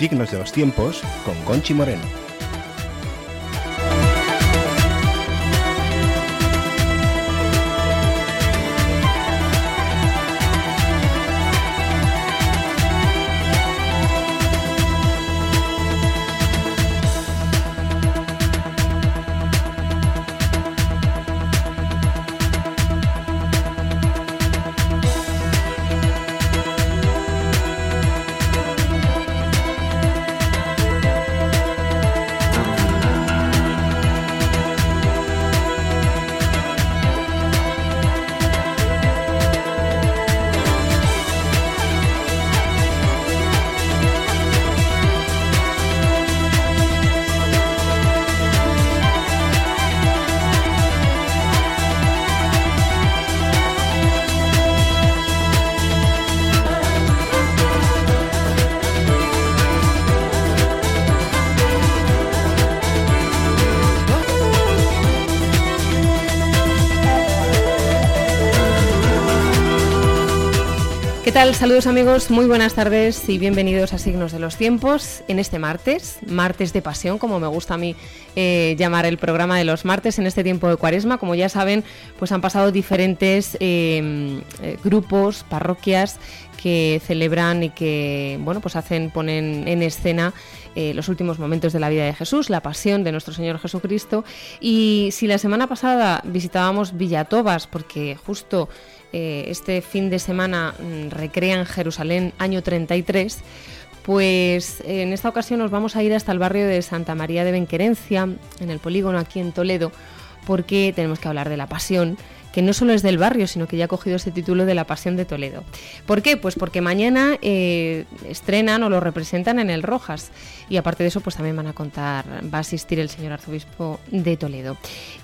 Signos de los Tiempos con Conchi Moreno. Saludos amigos, muy buenas tardes y bienvenidos a Signos de los Tiempos en este martes, martes de pasión, como me gusta a mí eh, llamar el programa de los martes en este tiempo de cuaresma. Como ya saben, pues han pasado diferentes em, eh, grupos, parroquias que celebran y que bueno pues hacen ponen en escena eh, los últimos momentos de la vida de Jesús, la pasión de nuestro Señor Jesucristo. Y si la semana pasada visitábamos Villatobas, porque justo eh, este fin de semana mm, recrea en Jerusalén año 33, pues en esta ocasión nos vamos a ir hasta el barrio de Santa María de Benquerencia, en el polígono aquí en Toledo, porque tenemos que hablar de la pasión que no solo es del barrio, sino que ya ha cogido ese título de la Pasión de Toledo. ¿Por qué? Pues porque mañana eh, estrenan o lo representan en el Rojas y aparte de eso pues también van a contar, va a asistir el señor arzobispo de Toledo.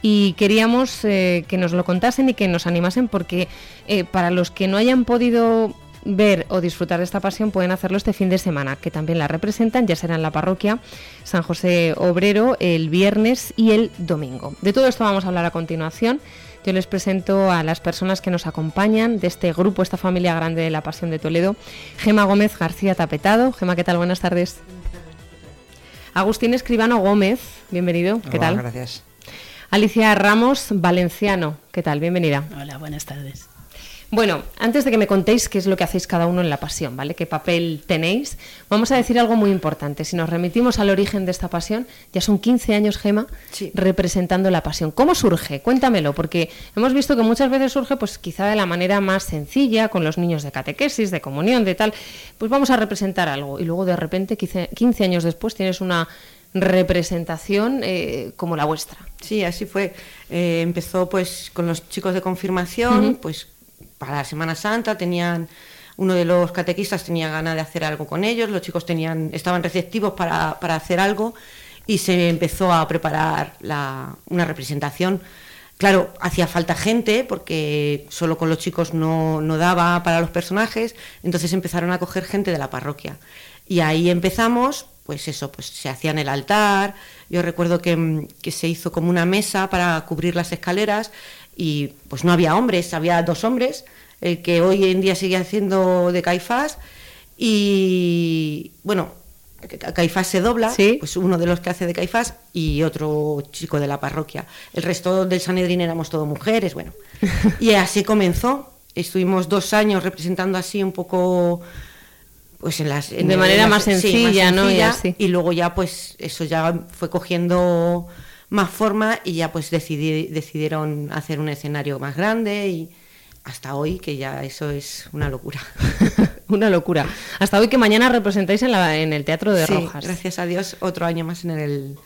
Y queríamos eh, que nos lo contasen y que nos animasen porque eh, para los que no hayan podido ver o disfrutar de esta pasión pueden hacerlo este fin de semana, que también la representan, ya será en la parroquia San José Obrero el viernes y el domingo. De todo esto vamos a hablar a continuación. Yo les presento a las personas que nos acompañan de este grupo, esta familia grande de la Pasión de Toledo. Gema Gómez García Tapetado. Gema, ¿qué tal? Buenas tardes. Agustín Escribano Gómez, bienvenido. ¿Qué tal? Gracias. Alicia Ramos Valenciano, ¿qué tal? Bienvenida. Hola, buenas tardes. Bueno, antes de que me contéis qué es lo que hacéis cada uno en la pasión, ¿vale? ¿Qué papel tenéis? Vamos a decir algo muy importante. Si nos remitimos al origen de esta pasión, ya son 15 años, Gema, representando la pasión. ¿Cómo surge? Cuéntamelo, porque hemos visto que muchas veces surge, pues quizá de la manera más sencilla, con los niños de catequesis, de comunión, de tal. Pues vamos a representar algo. Y luego de repente, 15 años después, tienes una representación eh, como la vuestra. Sí, así fue. Eh, empezó pues con los chicos de confirmación, pues para la Semana Santa tenían uno de los catequistas tenía ganas de hacer algo con ellos, los chicos tenían, estaban receptivos para, hacer algo y se empezó a preparar una representación. Claro, hacía falta gente porque solo con los chicos no, daba para los personajes, entonces empezaron a coger gente de la parroquia. Y ahí empezamos, pues eso, pues se hacía en el altar, yo recuerdo que, que se hizo como una mesa para cubrir las escaleras y pues no había hombres, había dos hombres, el que hoy en día sigue haciendo de Caifás y bueno, Caifás se dobla, pues uno de los que hace de Caifás y otro chico de la parroquia. El resto del Sanedrín éramos todo mujeres, bueno. Y así comenzó. Estuvimos dos años representando así un poco pues en las de manera más, sencilla, ¿no? y, luego ya pues eso ya fue cogiendo más forma y ya pues decidieron hacer un escenario más grande y hasta hoy que ya eso es una locura. una locura. Hasta hoy que mañana representáis en, la, en el Teatro de Rojas. Gracias a Dios otro año más en el,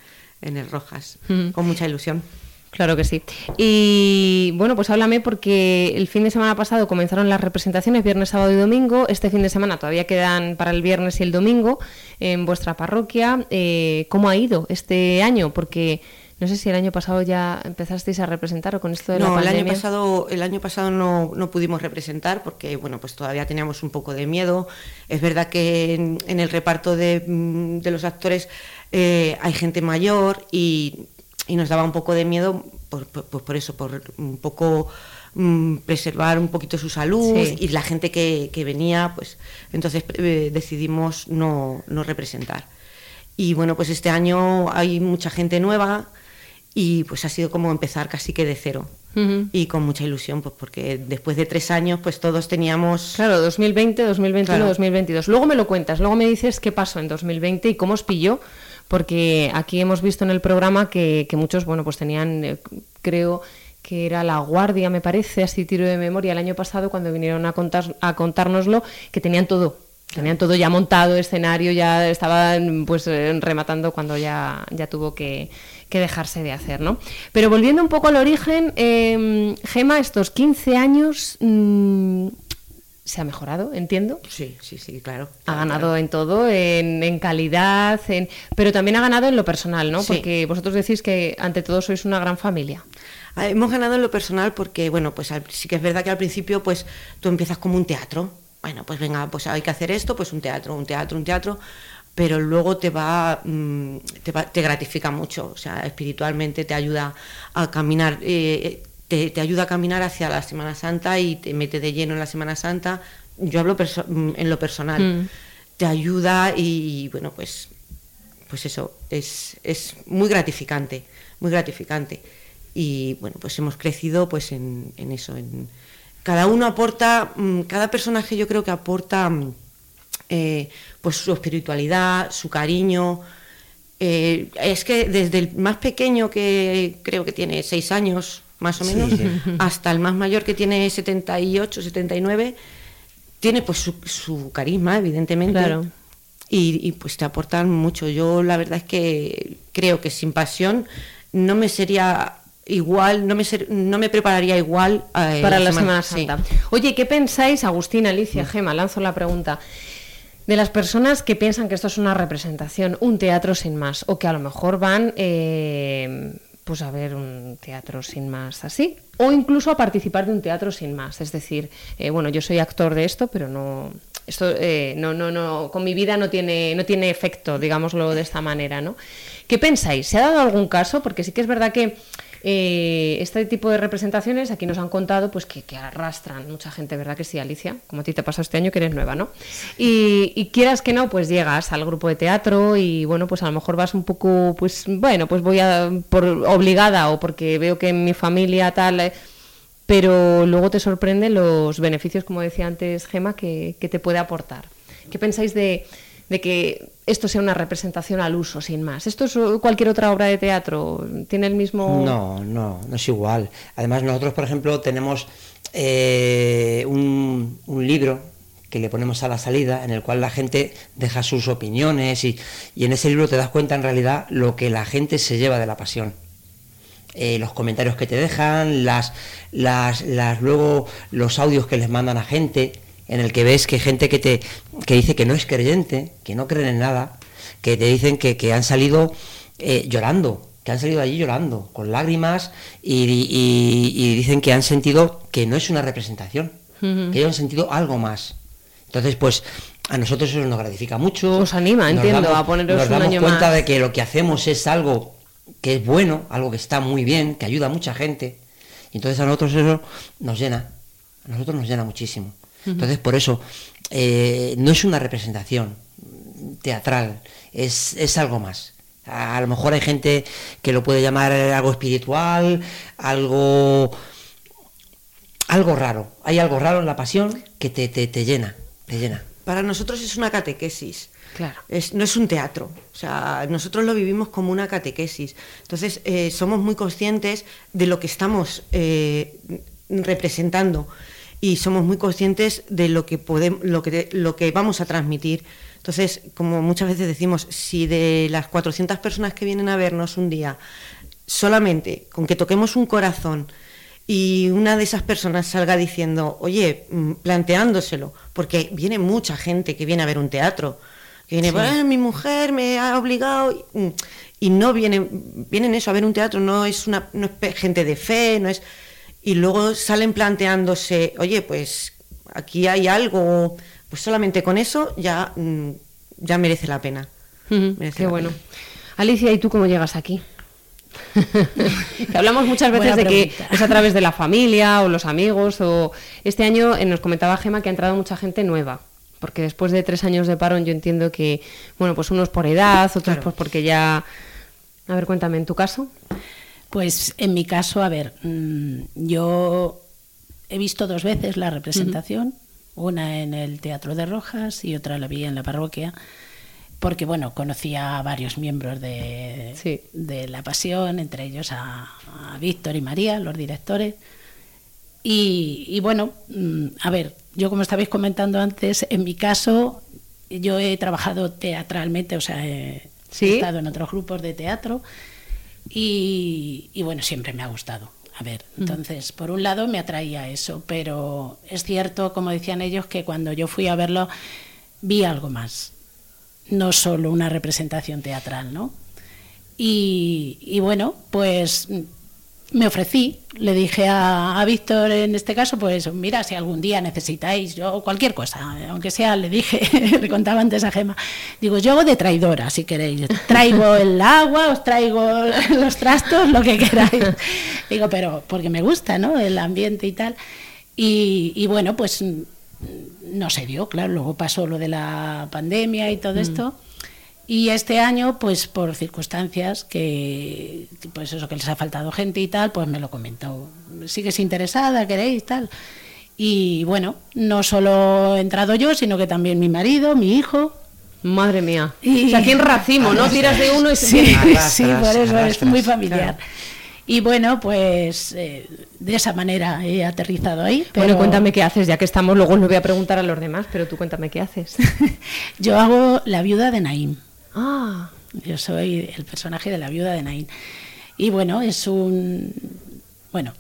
en el Rojas, con mucha ilusión. Claro que sí. Y bueno, pues háblame porque el fin de semana pasado comenzaron las representaciones, viernes, sábado y domingo. Este fin de semana todavía quedan para el viernes y el domingo en vuestra parroquia. Eh, ¿Cómo ha ido este año? Porque no sé si el año pasado ya empezasteis a representar o con esto de la pandemia. No, el año pasado, el año pasado no, no, pudimos representar porque bueno, pues todavía teníamos un poco de miedo. Es verdad que en, el reparto de, mm, de los actores eh, hay gente mayor y, y, nos daba un poco de miedo por, por, por, eso, por un poco mm, preservar un poquito su salud y la gente que, venía, pues entonces eh, decidimos no, no representar. Y bueno, pues este año hay mucha gente nueva y pues ha sido como empezar casi que de cero. Y con mucha ilusión, pues porque después de tres años, pues todos teníamos... Claro, 2020, 2021, 2022. Luego me lo cuentas, luego me dices qué pasó en 2020 y cómo os pilló, porque aquí hemos visto en el programa que, muchos, bueno, pues tenían, eh, creo que era La Guardia, me parece, así tiro de memoria, el año pasado cuando vinieron a, contar, a contárnoslo, que tenían todo, Tenían todo ya montado, escenario, ya estaban pues eh, rematando cuando ya, ya tuvo que, dejarse de hacer, ¿no? Pero volviendo un poco al origen, eh, Gema, estos 15 años mm, se ha mejorado, entiendo. Sí, sí, sí, claro. Ha ganado en todo, en, calidad, en, pero también ha ganado en lo personal, ¿no? Porque vosotros decís que ante todo sois una gran familia. Ah, hemos ganado en lo personal porque, bueno, pues sí que es verdad que al principio pues tú empiezas como un teatro bueno, pues venga, pues hay que hacer esto, pues un teatro, un teatro, un teatro, pero luego te va, mm, te, gratifica mucho, o sea, espiritualmente te ayuda a caminar, eh, te, ayuda a caminar hacia la Semana Santa y te mete de lleno en la Semana Santa. Yo hablo mm, en lo personal, mm. te ayuda y, bueno, pues, pues eso, es, es muy gratificante, muy gratificante. Y bueno, pues hemos crecido pues en, en eso, en, cada uno aporta, mm, cada personaje yo creo que aporta mm, eh, pues su espiritualidad, su cariño. Eh, es que desde el más pequeño que creo que tiene seis años más o menos, hasta el más mayor que tiene 78, 79, tiene pues su, carisma, evidentemente. Claro. Y, y, pues te aportan mucho. Yo la verdad es que creo que sin pasión no me sería igual, no me, no me prepararía igual eh, para la Semana, Santa. Oye, ¿qué pensáis, Agustín, Alicia. Gema? Lanzo la pregunta. De las personas que piensan que esto es una representación, un teatro sin más, o que a lo mejor van eh, pues a ver un teatro sin más así, o incluso a participar de un teatro sin más. Es decir, eh, bueno, yo soy actor de esto, pero no, esto no, no, no, con mi vida no tiene, no tiene efecto, digámoslo de esta manera, ¿no? ¿Qué pensáis? ¿Se ha dado algún caso? Porque sí que es verdad que eh, este tipo de representaciones aquí nos han contado pues que, arrastran mucha gente, ¿verdad que sí, Alicia? Como a ti te pasó este año que eres nueva, ¿no? Y, quieras que no, pues llegas al grupo de teatro y bueno, pues a lo mejor vas un poco, pues bueno, pues voy a por obligada o porque veo que en mi familia tal... Eh, pero luego te sorprenden los beneficios, como decía antes Gema, que te puede aportar. ¿Qué pensáis de, de que esto sea una representación al uso, sin más. ¿Esto es cualquier otra obra de teatro? ¿Tiene el mismo...? No, no, no es igual. Además, nosotros, por ejemplo, tenemos eh, un, libro que le ponemos a la salida, en el cual la gente deja sus opiniones y, en ese libro te das cuenta en realidad lo que la gente se lleva de la pasión. Eh, los comentarios que te dejan, las, las, las, luego los audios que les mandan a gente, en el que ves que gente que te que dice que no es creyente, que no creen en nada, que te dicen que, han salido eh, llorando, que han salido allí llorando, con lágrimas, y, dicen que han sentido que no es una representación, que ellos han sentido algo más. Entonces, pues a nosotros eso nos gratifica mucho. Os anima, entiendo, a poneros nos damos cuenta de que lo que hacemos es algo que es bueno, algo que está muy bien, que ayuda a mucha gente. Y entonces a nosotros eso nos llena, a nosotros nos llena muchísimo. Entonces, por eso, eh, no es una representación teatral, es, algo más. A lo mejor hay gente que lo puede llamar algo espiritual, algo, algo raro. Hay algo raro en la pasión que te, te, llena, te llena. Para nosotros es una catequesis. Claro. no es un teatro, o sea, nosotros lo vivimos como una catequesis. Entonces, eh, somos muy conscientes de lo que estamos eh, representando y somos muy conscientes de lo que, podemos, lo que, lo que vamos a transmitir. Entonces, como muchas veces decimos, si de las 400 personas que vienen a vernos un día, solamente con que toquemos un corazón y una de esas personas salga diciendo, oye, mm, planteándoselo, porque viene mucha gente que viene a ver un teatro, que viene, ah, mi mujer me ha obligado, y, no vienen, vienen eso a ver un teatro, no es, una, no es gente de fe, no es y luego salen planteándose, oye, pues aquí hay algo, pues solamente con eso ya, mm, ya merece la pena. Qué bueno. Alicia, ¿y tú cómo llegas aquí? hablamos muchas veces de que es a través de la familia o los amigos o este año eh, nos comentaba Gema que ha entrado mucha gente nueva porque después de tres años de parón yo entiendo que bueno pues unos por edad otros pues porque ya a ver cuéntame en tu caso pues en mi caso a ver mm, yo he visto dos veces la representación. Una en el Teatro de Rojas y otra la vi en la parroquia porque bueno, conocía a varios miembros de, de La Pasión, entre ellos a, Víctor y María, los directores. Y, bueno, mm, a ver, yo como estabais comentando antes, en mi caso, yo he trabajado teatralmente, o sea, he, estado en otros grupos de teatro y, bueno, siempre me ha gustado. A ver, entonces, por un lado me atraía eso, pero es cierto, como decían ellos, que cuando yo fui a verlo, vi algo más no solo una representación teatral, ¿no? Y, bueno, pues me ofrecí, le dije a, Víctor en este caso, pues mira, si algún día necesitáis, yo cualquier cosa, aunque sea, le dije, le contaba antes a Gema, digo, yo hago de traidora, si queréis, traigo el agua, os traigo los trastos, lo que queráis. Digo, pero porque me gusta, ¿no? El ambiente y tal. y bueno, pues no se dio, claro, luego pasó lo de la pandemia y todo mm. esto. Y este año, pues por circunstancias que, pues eso, que les ha faltado gente y tal, pues me lo comentó. ¿Sigues interesada? ¿Queréis? Tal. Y bueno, no solo he entrado yo, sino que también mi marido, mi hijo. Madre mía. Y... O sea, aquí en racimo, ¿no? Tiras de uno y se... Sí, sí, por eso es muy familiar. Y bueno, pues eh, de esa manera he aterrizado ahí. Bueno, cuéntame qué haces, ya que estamos, luego lo voy a preguntar a los demás, pero tú cuéntame qué haces. Yo hago la viuda de Naim. Ah. Yo soy el personaje de la viuda de Naim. Y bueno, es un. Bueno,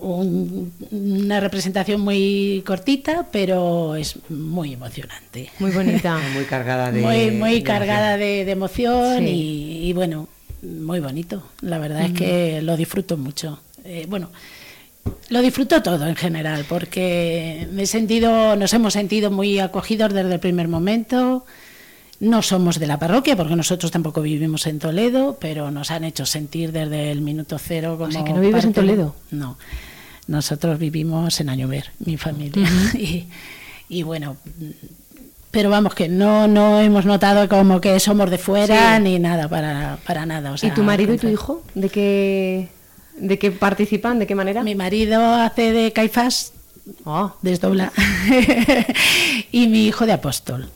una representación muy cortita, pero es muy emocionante. Muy bonita. muy cargada de. Muy, muy cargada de, emoción y bueno muy bonito. La verdad es que lo disfruto mucho. Eh, bueno, lo disfruto todo en general, porque me he sentido, nos hemos sentido muy acogidos desde el primer momento. No somos de la parroquia, porque nosotros tampoco vivimos en Toledo, pero nos han hecho sentir desde el minuto cero como. O sea, que no vives en Toledo. No. Nosotros vivimos en Añover, mi familia. y, y bueno, pero vamos que no no hemos notado como que somos de fuera ni nada para, para nada ¿y tu marido y tu hijo de qué de qué participan de qué manera mi marido hace de Caifás oh. desdobla y mi hijo de apóstol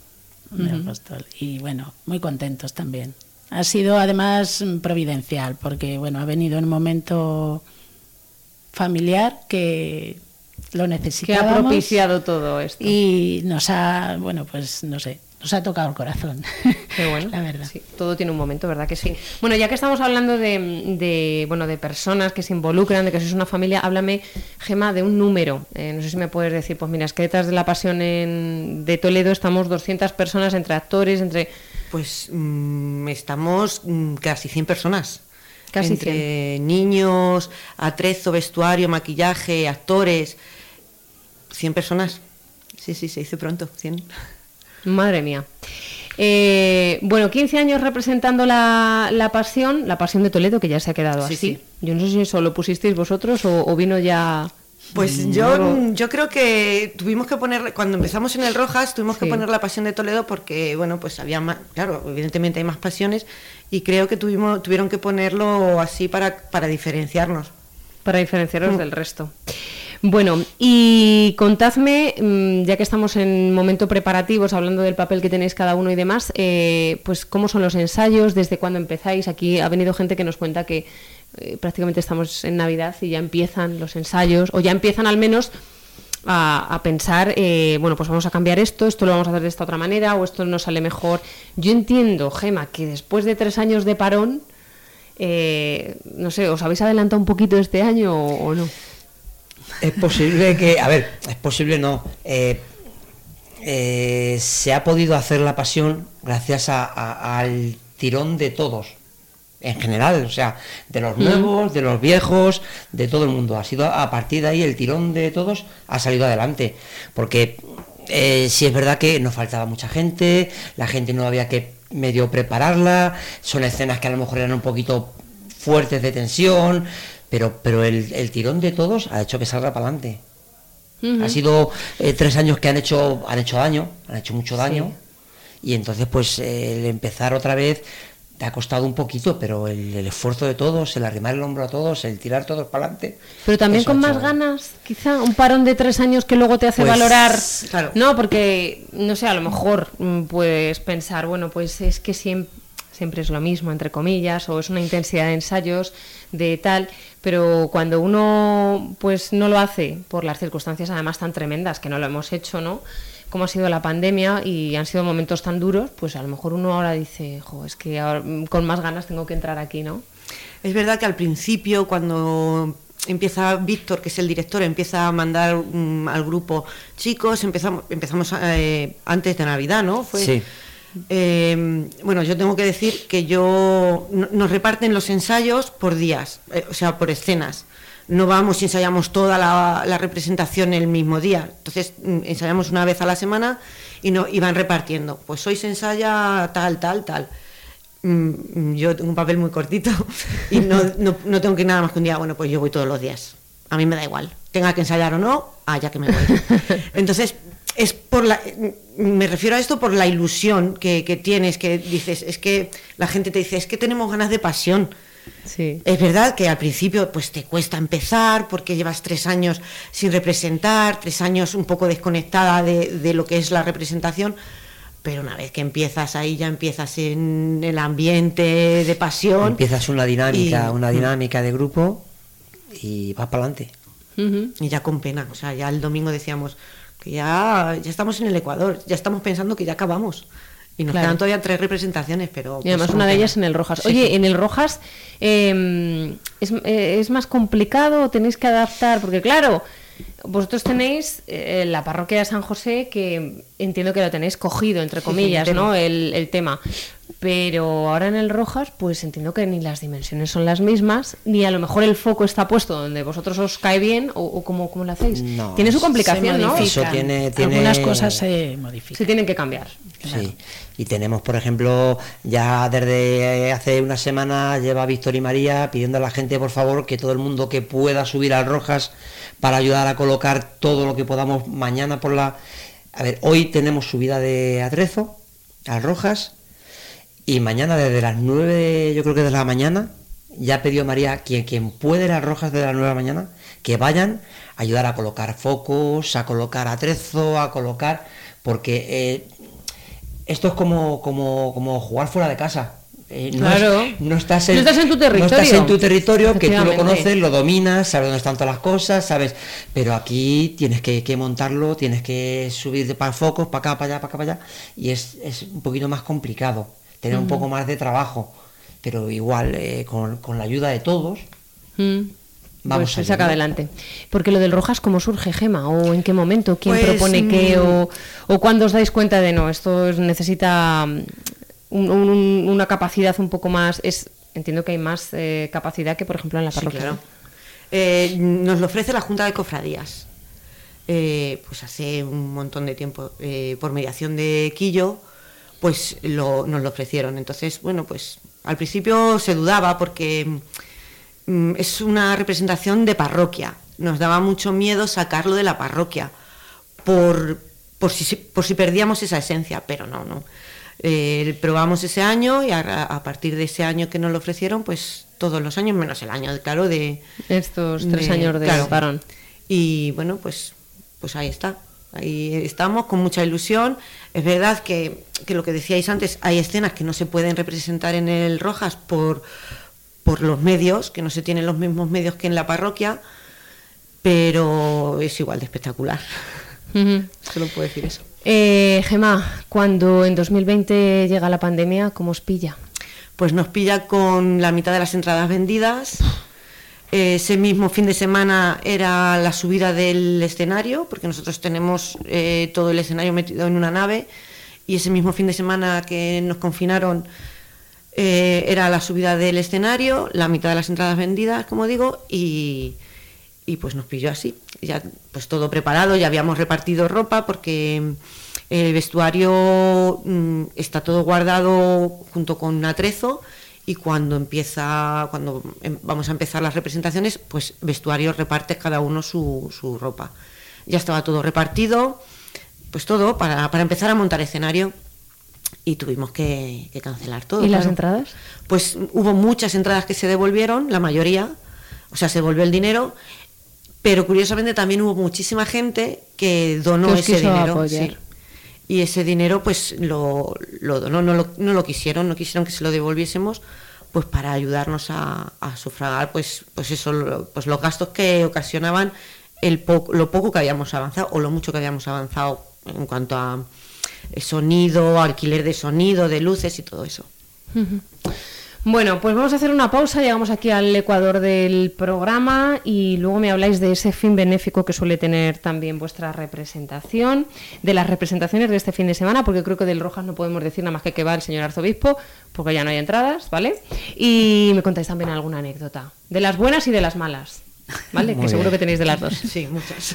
de apóstol y bueno muy contentos también ha sido además providencial porque bueno ha venido en un momento familiar que lo necesitábamos. Que ha propiciado todo esto. Y nos ha, bueno, pues no sé, nos ha tocado el corazón. Qué bueno, la verdad. Sí, todo tiene un momento, ¿verdad que sí? Bueno, ya que estamos hablando de, bueno, de personas que se involucran, de que sois una familia, háblame, Gema, de un número. Eh, no sé si me puedes decir, pues mira, es que detrás de la pasión en, de Toledo estamos 200 personas entre actores, entre... Pues mm, estamos mm, casi 100 personas. Casi entre niños, atrezo, vestuario, maquillaje, actores. 100 personas. Sí, sí, se hizo pronto, 100. Madre mía. Eh, bueno, 15 años representando la, la, pasión, la pasión de Toledo, que ya se ha quedado así. Yo no sé si eso lo pusisteis vosotros o, vino ya... Pues yo, yo creo que tuvimos que poner, cuando empezamos en el Rojas, tuvimos que poner la pasión de Toledo porque, bueno, pues había más, claro, evidentemente hay más pasiones y creo que tuvimos, tuvieron que ponerlo así para, para diferenciarnos. Para diferenciarnos mm. del resto. Bueno, y contadme, mm, ya que estamos en momento preparativos, hablando del papel que tenéis cada uno y demás, eh, pues cómo son los ensayos, desde cuándo empezáis. Aquí ha venido gente que nos cuenta que eh, prácticamente estamos en Navidad y ya empiezan los ensayos, o ya empiezan al menos a, pensar, eh, bueno, pues vamos a cambiar esto, esto lo vamos a hacer de esta otra manera, o esto nos sale mejor. Yo entiendo, Gema, que después de tres años de parón, no sé, ¿os habéis adelantado un poquito este año o no? Es posible que, a ver, es posible no. Eh, eh, se ha podido hacer la pasión gracias al tirón de todos, en general, o sea, de los nuevos, de los viejos, de todo el mundo. Ha sido a partir de ahí el tirón de todos ha salido adelante, porque eh, si es verdad que nos faltaba mucha gente, la gente no había que medio prepararla, son escenas que a lo mejor eran un poquito fuertes de tensión, pero, pero el, el tirón de todos ha hecho que salga para adelante. Ha sido eh, tres años que han hecho, han hecho daño, han hecho mucho daño. Y entonces, pues, el empezar otra vez te ha costado un poquito, pero el, el esfuerzo de todos, el arrimar el hombro a todos, el tirar todos para adelante. Pero también con más ganas, quizá, un parón de tres años que luego te hace Pues, valorar. claro. No, porque, no sé, a lo mejor mm, puedes pensar, bueno, pues es que siempre, siempre es lo mismo, entre comillas, o es una intensidad de ensayos, de tal, pero cuando uno pues no lo hace por las circunstancias además tan tremendas que no lo hemos hecho, ¿no? Como ha sido la pandemia y han sido momentos tan duros, pues a lo mejor uno ahora dice, jo, es que ahora, mm, con más ganas tengo que entrar aquí, ¿no? Es verdad que al principio, cuando empieza Víctor, que es el director, empieza a mandar mm, al grupo chicos, empezamos, empezamos eh, antes de Navidad, ¿no? Fue, Sí. Eh, bueno, yo tengo que decir que yo no- nos reparten los ensayos por días, eh, o sea, por escenas. No vamos y ensayamos toda la, la representación el mismo día. Entonces mm, ensayamos una vez a la semana y no y van repartiendo. Pues hoy se ensaya tal, tal, tal. Mm, yo tengo un papel muy cortito y no, no, no tengo que ir nada más que un día. Bueno, pues yo voy todos los días. A mí me da igual. Tenga que ensayar o no, ah, ya que me voy. Entonces, es por la. Me refiero a esto por la ilusión que, que tienes, que dices, es que la gente te dice, es que tenemos ganas de pasión. Sí. Es verdad que al principio pues te cuesta empezar porque llevas tres años sin representar, tres años un poco desconectada de, de lo que es la representación, pero una vez que empiezas ahí ya empiezas en el ambiente de pasión. Empiezas una dinámica, y- una dinámica de grupo y vas para adelante. Y ya con pena, o sea, ya el domingo decíamos que ya, ya estamos en el Ecuador, ya estamos pensando que ya acabamos. Y nos Claro. quedan todavía tres representaciones, pero... Y además pues, una con de ellas en el Rojas. Sí. Oye, en el Rojas eh, ¿es, eh, ¿es más complicado o tenéis que adaptar? Porque claro, vosotros tenéis eh, la parroquia de San José que entiendo que lo tenéis cogido, entre comillas, sí, el tema. ¿no? El, el tema. Pero ahora en el Rojas, pues entiendo que ni las dimensiones son las mismas, ni a lo mejor el foco está puesto donde vosotros os cae bien, o, o cómo, cómo lo hacéis. No, Tiene su complicación, ¿no? Eso tiene- tiene- Algunas cosas se modifican. Se tienen que cambiar. Sí, y tenemos, por ejemplo, ya desde hace una semana lleva Víctor y María pidiendo a la gente, por favor, que todo el mundo que pueda subir al Rojas para ayudar a colocar todo lo que podamos mañana por la... A ver, hoy tenemos subida de Atrezo al Rojas y mañana desde las 9, yo creo que de la mañana, ya pidió María, quien, quien puede al Rojas desde las 9 de la mañana, que vayan a ayudar a colocar focos, a colocar atrezo, a colocar... Porque eh, esto es como, como, como jugar fuera de casa. Eh, no, Claro. es- no estás No estás en tu No estás territorio. en tu territorio, que tú lo conoces, lo dominas, sabes dónde están todas las cosas, sabes. Pero aquí tienes que, que montarlo, tienes que subir de para focos, para acá, para allá, para acá, para allá. Y es, es un poquito más complicado, tener un poco más de trabajo. Pero igual, eh, con, con la ayuda de todos, Mm. Vamos pues se a saca adelante. Porque lo del Rojas, ¿cómo surge, Gema? ¿O en qué momento? ¿Quién Pues, propone qué? mm, ¿O, o cuándo os dais cuenta de no? Esto es- necesita mm, un- un- una capacidad un poco más. Es, entiendo que hay más eh, capacidad que, por ejemplo, en la Sí, parroquia. claro. Eh, nos lo ofrece la Junta de Cofradías. Eh, pues hace un montón de tiempo, eh, por mediación de Quillo, pues lo- nos lo ofrecieron. Entonces, bueno, pues al principio se dudaba porque mm, es una representación de parroquia. Nos daba mucho miedo sacarlo de la parroquia por, por, si, por si perdíamos esa esencia, pero no, no. Eh, probamos ese año y a, a partir de ese año que nos lo ofrecieron, pues todos los años, menos el año, claro, de... Estos tres de- años de claro. parón. Y bueno, pues, pues ahí está. Ahí estamos con mucha ilusión. Es verdad que, que lo que decíais antes, hay escenas que no se pueden representar en el Rojas por, por los medios, que no se tienen los mismos medios que en la parroquia, pero es igual de espectacular. Ujú. Solo puedo decir eso. Eh, Gema, cuando en 2020 llega la pandemia, ¿cómo os pilla? Pues nos pilla con la mitad de las entradas vendidas. Ese mismo fin de semana era la subida del escenario, porque nosotros tenemos eh, todo el escenario metido en una nave, y ese mismo fin de semana que nos confinaron eh, era la subida del escenario, la mitad de las entradas vendidas, como digo, y, pues nos pilló así. Ya pues todo preparado, ya habíamos repartido ropa porque el vestuario mm, está todo guardado junto con atrezo y cuando empieza, cuando em- vamos a empezar las representaciones, pues vestuario reparte cada uno su, su ropa. Ya estaba todo repartido, pues todo para, para empezar a montar escenario y tuvimos que, que cancelar todo. ¿Y las entradas? Pues hubo muchas entradas que se devolvieron, la mayoría, o sea, se devolvió el dinero, pero curiosamente también hubo muchísima gente que donó ese dinero. sí. Y ese dinero pues lo, lo donó, no lo, no lo quisieron, no quisieron que se lo devolviésemos pues para ayudarnos a, sufragar pues, pues eso, pues los gastos que ocasionaban el po- lo poco que habíamos avanzado o lo mucho que habíamos avanzado en cuanto a eh, sonido, alquiler de sonido, de luces y todo eso. Bueno, pues vamos a hacer una pausa, llegamos aquí al ecuador del programa y luego me habláis de ese fin benéfico que suele tener también vuestra representación, de las representaciones de este fin de semana, porque creo que del Rojas no podemos decir nada más que que va el señor arzobispo, porque ya no hay entradas, ¿vale? Y me contáis también alguna anécdota, de las buenas y de las malas, ¿vale? Muy que seguro que tenéis de las dos. Sí, muchas.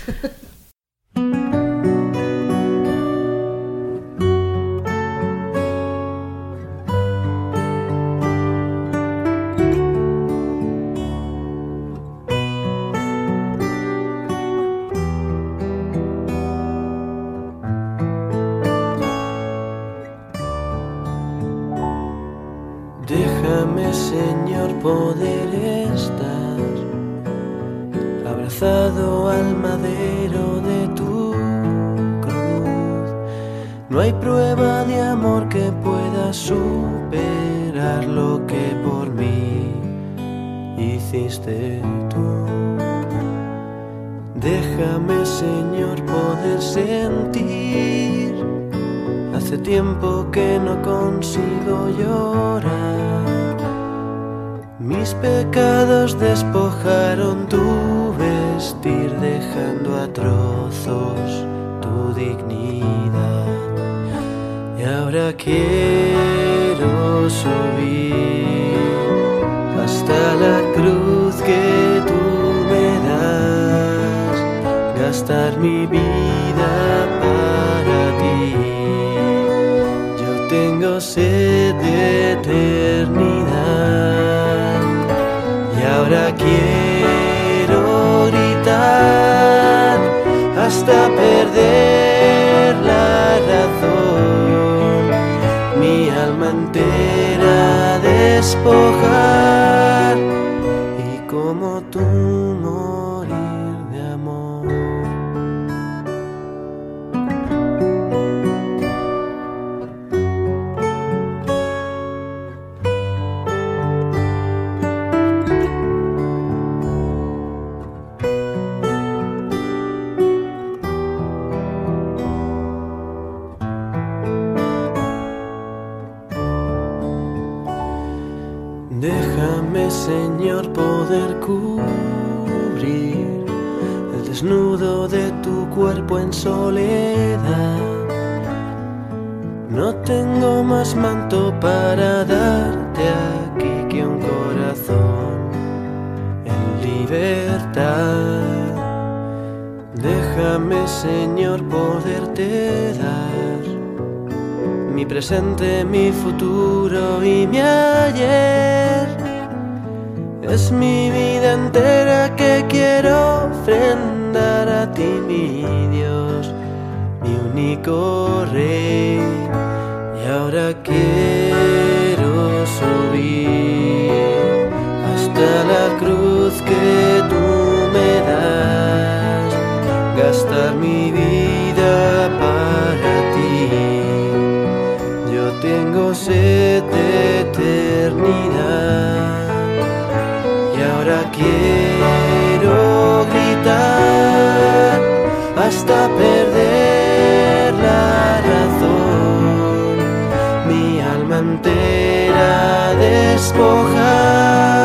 Hiciste tú. Déjame, Señor, poder sentir. Hace tiempo que no consigo llorar. Mis pecados despojaron tu vestir, dejando a trozos tu dignidad. Y ahora quiero subir hasta la cruz que tú me das, gastar mi vida para ti. Yo tengo sed de eternidad y ahora quiero gritar hasta perder la razón, mi alma entera despojar como tú cuerpo en soledad. No tengo más manto para darte aquí que un corazón en libertad. Déjame, Señor, poderte dar mi presente, mi futuro y mi ayer. Es mi vida entera que quiero ofrendar a ti, mi Dios, mi único Rey. Y ahora quiero subir hasta la cruz que tú me das, gastar mi vida para ti. Yo tengo sed de eternidad despojar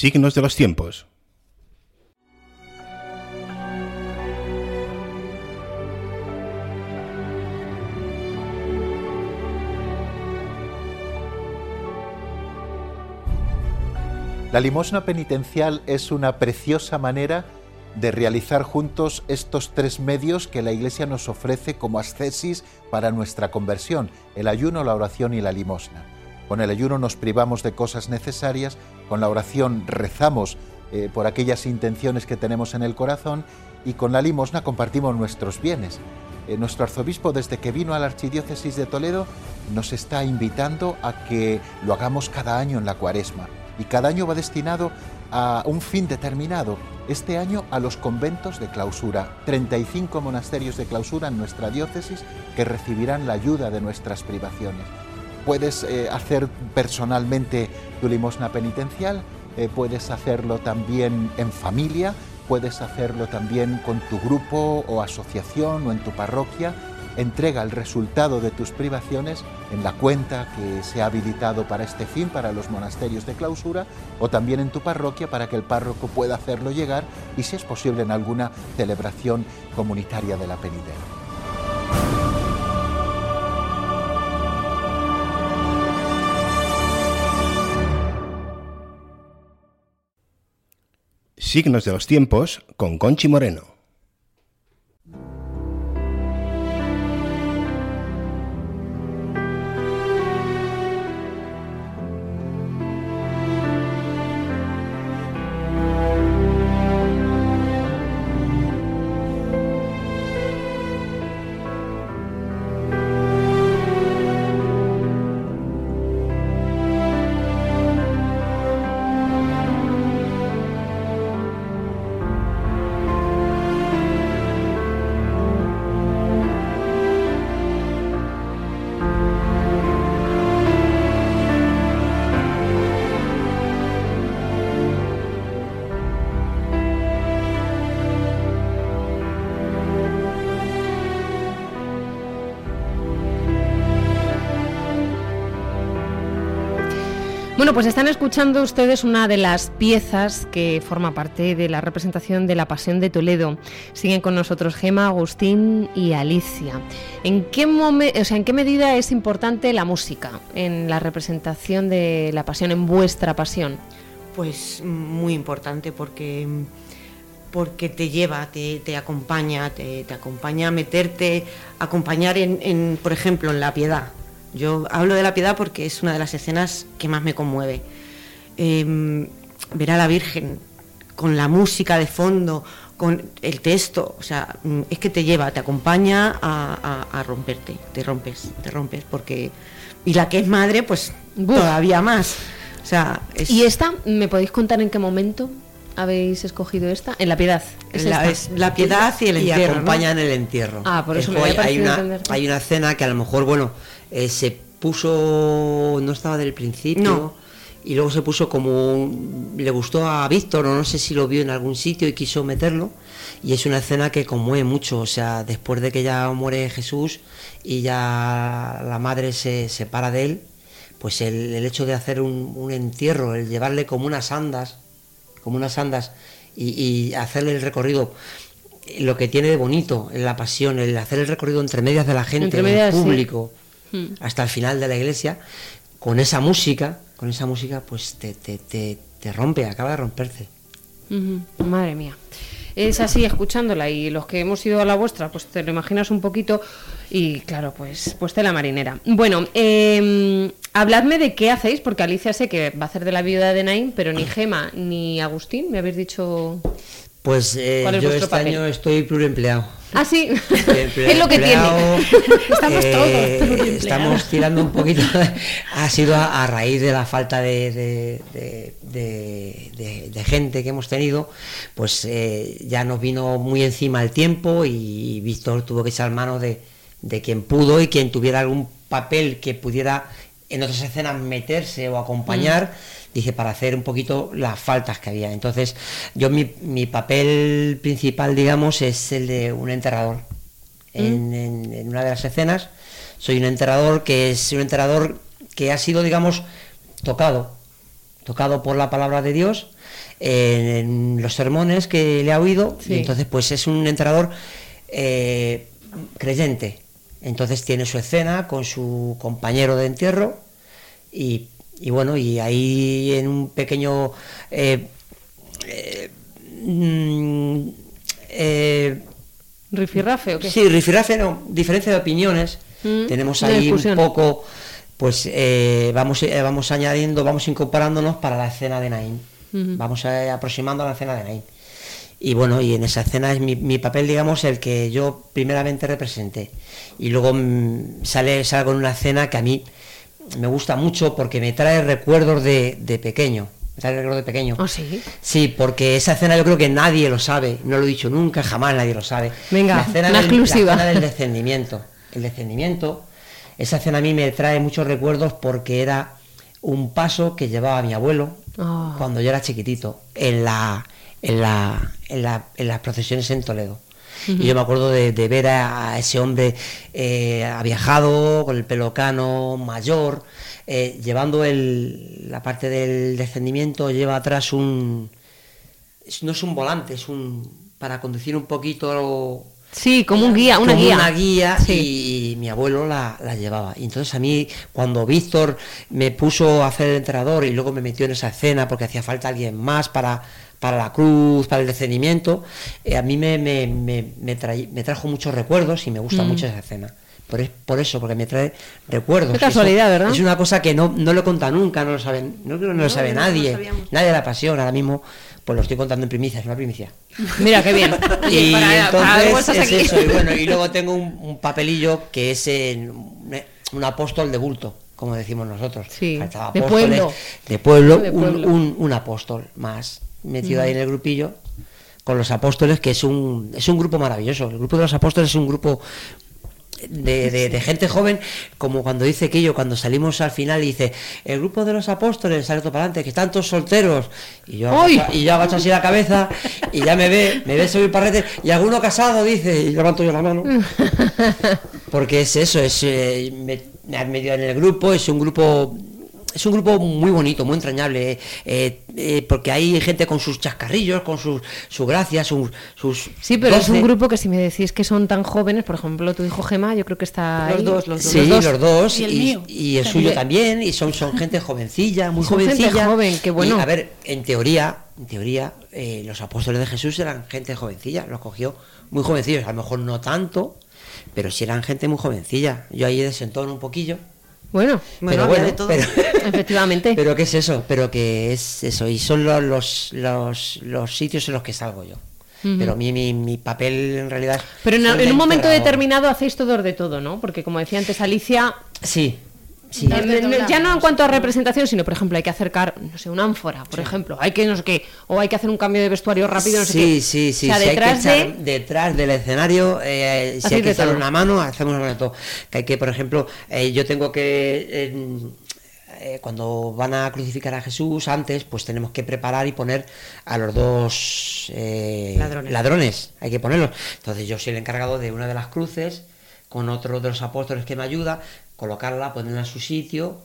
Signos de los tiempos. La limosna penitencial es una preciosa manera de realizar juntos estos tres medios que la Iglesia nos ofrece como ascesis para nuestra conversión, el ayuno, la oración y la limosna. Con el ayuno nos privamos de cosas necesarias, con la oración rezamos eh, por aquellas intenciones que tenemos en el corazón y con la limosna compartimos nuestros bienes. Eh, nuestro arzobispo desde que vino a la Archidiócesis de Toledo nos está invitando a que lo hagamos cada año en la cuaresma y cada año va destinado a un fin determinado. Este año a los conventos de clausura, 35 monasterios de clausura en nuestra diócesis que recibirán la ayuda de nuestras privaciones. Puedes eh, hacer personalmente tu limosna penitencial, eh, puedes hacerlo también en familia, puedes hacerlo también con tu grupo o asociación o en tu parroquia entrega el resultado de tus privaciones en la cuenta que se ha habilitado para este fin, para los monasterios de clausura, o también en tu parroquia para que el párroco pueda hacerlo llegar y, si es posible, en alguna celebración comunitaria de la penitencia. Signos de los tiempos con Conchi Moreno. Bueno, pues están escuchando ustedes una de las piezas que forma parte de la representación de la Pasión de Toledo. Siguen con nosotros Gema, Agustín y Alicia. ¿En qué, o sea, ¿En qué medida es importante la música en la representación de la Pasión, en vuestra Pasión? Pues muy importante porque porque te lleva, te, acompaña, te, acompaña a meterte, acompañar en, por ejemplo, en la piedad. Yo hablo de la piedad porque es una de las escenas que más me conmueve. Em, ver a la Virgen con la música de fondo, con el texto, o sea, mm, es que te lleva, te acompaña a, romperte, te rompes, te rompes, porque... Y la que es madre, pues todavía más. O sea, ¿Y esta, me podéis contar en qué momento habéis escogido esta? En la piedad. ¿Es la, piedad y el entierro. Y acompaña en el entierro. Ah, por eso hay, una, hay una escena que a lo mejor, bueno, eh, se puso, no estaba del principio. Y luego se puso como, le gustó a Víctor, o no sé si lo vio en algún sitio y quiso meterlo. Y es una escena que conmueve mucho, o sea, después de que ya muere Jesús y ya la madre se separa de él, pues el, hecho de hacer un, entierro, el llevarle como unas andas, como unas andas, y, hacerle el recorrido, lo que tiene de bonito en la pasión, el hacer el recorrido entre medias de la gente, el público. Hmm. hasta el final de la iglesia, con esa música, con esa música, pues te, te, te, rompe, acaba de romperse. Madre mía. Es así escuchándola y los que hemos ido a la vuestra, pues te lo imaginas un poquito y claro, pues, pues la marinera. Bueno, eh, habladme de qué hacéis, porque Alicia sé que va a hacer de la viuda de Naim, pero ni Gema ni Agustín me habéis dicho... Pues eh, yo este año estoy pluriempleado. Ah, sí, es lo que tiene. Estamos eh, todos. Estamos tirando un poquito. ha sido a, raíz de la falta de, de, gente que hemos tenido, pues eh, ya nos vino muy encima el tiempo y Víctor tuvo que echar mano de, quien pudo y quien tuviera algún papel que pudiera en otras escenas meterse o acompañar. Mm dije, para hacer un poquito las faltas que había. Entonces, yo mi, mi papel principal, digamos, es el de un enterrador. Mm. En, una de las escenas, soy un enterrador que es un enterrador que ha sido, digamos, tocado, tocado por la palabra de Dios en los sermones que le ha oído, Sí. y entonces pues es un entrenador eh, creyente. Entonces tiene su escena con su compañero de entierro y, y bueno, y ahí en un pequeño... eh, eh, mm, eh, ¿Rifirrafe o qué? Sí, rifirrafe no, diferencia de opiniones. Mm, Tenemos ahí un poco, pues vamos, eh, vamos añadiendo, vamos incorporándonos para la escena de Nain. Vamos aproximando a la escena de Nain. Y bueno, y en esa escena es mi, mi papel, digamos, el que yo primeramente representé. Y luego mm, sale, salgo en una escena que a mí me gusta mucho porque me trae recuerdos de, de pequeño. Me trae recuerdos de pequeño. ¿Ah, sí? Sí, porque esa escena yo creo que nadie lo sabe, no lo he dicho nunca, jamás nadie lo sabe. Venga, la escena una del, exclusiva. La escena del descendimiento. El descendimiento, esa escena a mí me trae muchos recuerdos porque era un paso que llevaba mi abuelo Ah. cuando yo era chiquitito, en la, en la, en la- en las procesiones en Toledo. Y yo me acuerdo de, de ver a, a ese hombre eh, ha viajado con el pelo cano, mayor, eh, llevando el, la parte del descendimiento, lleva atrás un... no es un volante, es un... para conducir un poquito... Sí, como un guía, una como guía. una guía Sí. y mi abuelo la, la llevaba. Y entonces a mí, cuando Víctor me puso a hacer el entrenador y luego me metió en esa escena porque hacía falta alguien más para, para la cruz, para el descendimiento, eh, a mí me, me, me, me trajo muchos recuerdos y me gusta Mm. mucho esa escena. Por, es- por eso, porque me trae recuerdos. Qué eso casualidad, ¿verdad? Es una cosa que no, no lo contado nunca, no lo saben, no que no lo sabe no, no lo nadie. nadie la pasión, ahora mismo pues lo estoy contando en primicia, es una primicia. Mira qué bien. Y para- entonces es eso, y bueno, y luego tengo un, un papelillo que es en un, un apóstol de bulto, como decimos nosotros. Sí, de pueblo. De pueblo, De un- pueblo. Un, un apóstol más, metido ahí en el grupillo, con los apóstoles, que es un, es un grupo maravilloso. El grupo de los apóstoles es un grupo de, de- de gente joven, como cuando dice aquello, cuando salimos al final y dice, el grupo de los apóstoles, sale todo para adelante, que están todos solteros, y yo, agacho, y yo agacho así la cabeza, y ya me ve, me ve subir parrete, y alguno casado, dice, y levanto yo la mano. Porque es eso, es eh, me, me han metido en el grupo, es un grupo es un grupo muy bonito, muy entrañable, eh, eh, eh, porque hay gente con sus chascarrillos, con sus su gracia, sus, sus Sí, pero es un grupo que si me decís que son tan jóvenes, por ejemplo, tu hijo Gema, yo creo que está Los ahí. dos, los dos. Sí, los dos, Y el y, mío y el también. suyo también, y son, son gente jovencilla, muy Son gente jovencilla. joven, qué bueno. Y, a ver, en teoría, en teoría, eh, los apóstoles de Jesús eran gente jovencilla, los cogió muy jovencillos, a lo mejor no tanto, pero sí eran gente muy jovencilla. Yo ahí desentón un poquillo. Bueno, Bueno, pero bueno, de todo. pero- efectivamente. pero ¿qué es eso? Pero que es eso, y son los, los, los, los sitios en los que salgo yo. Pero mi, mi, mi papel en realidad Pero en, en un momento determinado hacéis todos de todo, ¿no? Porque como decía antes Alicia, Sí, sí. Ya no en cuanto a representación, sino por ejemplo hay que acercar, no sé, una ánfora, por ejemplo, hay que no sé qué, o hay que hacer un cambio de vestuario rápido, no sé sí, qué. sí, sí, O sea, sí, hay que detrás echar de... detrás del escenario, eh, si hay que echarle todo. una mano, hacemos de todo. Que hay que, por ejemplo, eh, yo tengo que, eh, cuando van a crucificar a Jesús, antes, pues tenemos que preparar y poner a los dos eh, Ladrones. hay que ponerlos. Entonces yo soy el encargado de una de las cruces, con otro de los apóstoles que me ayuda, colocarla, ponerla en su sitio,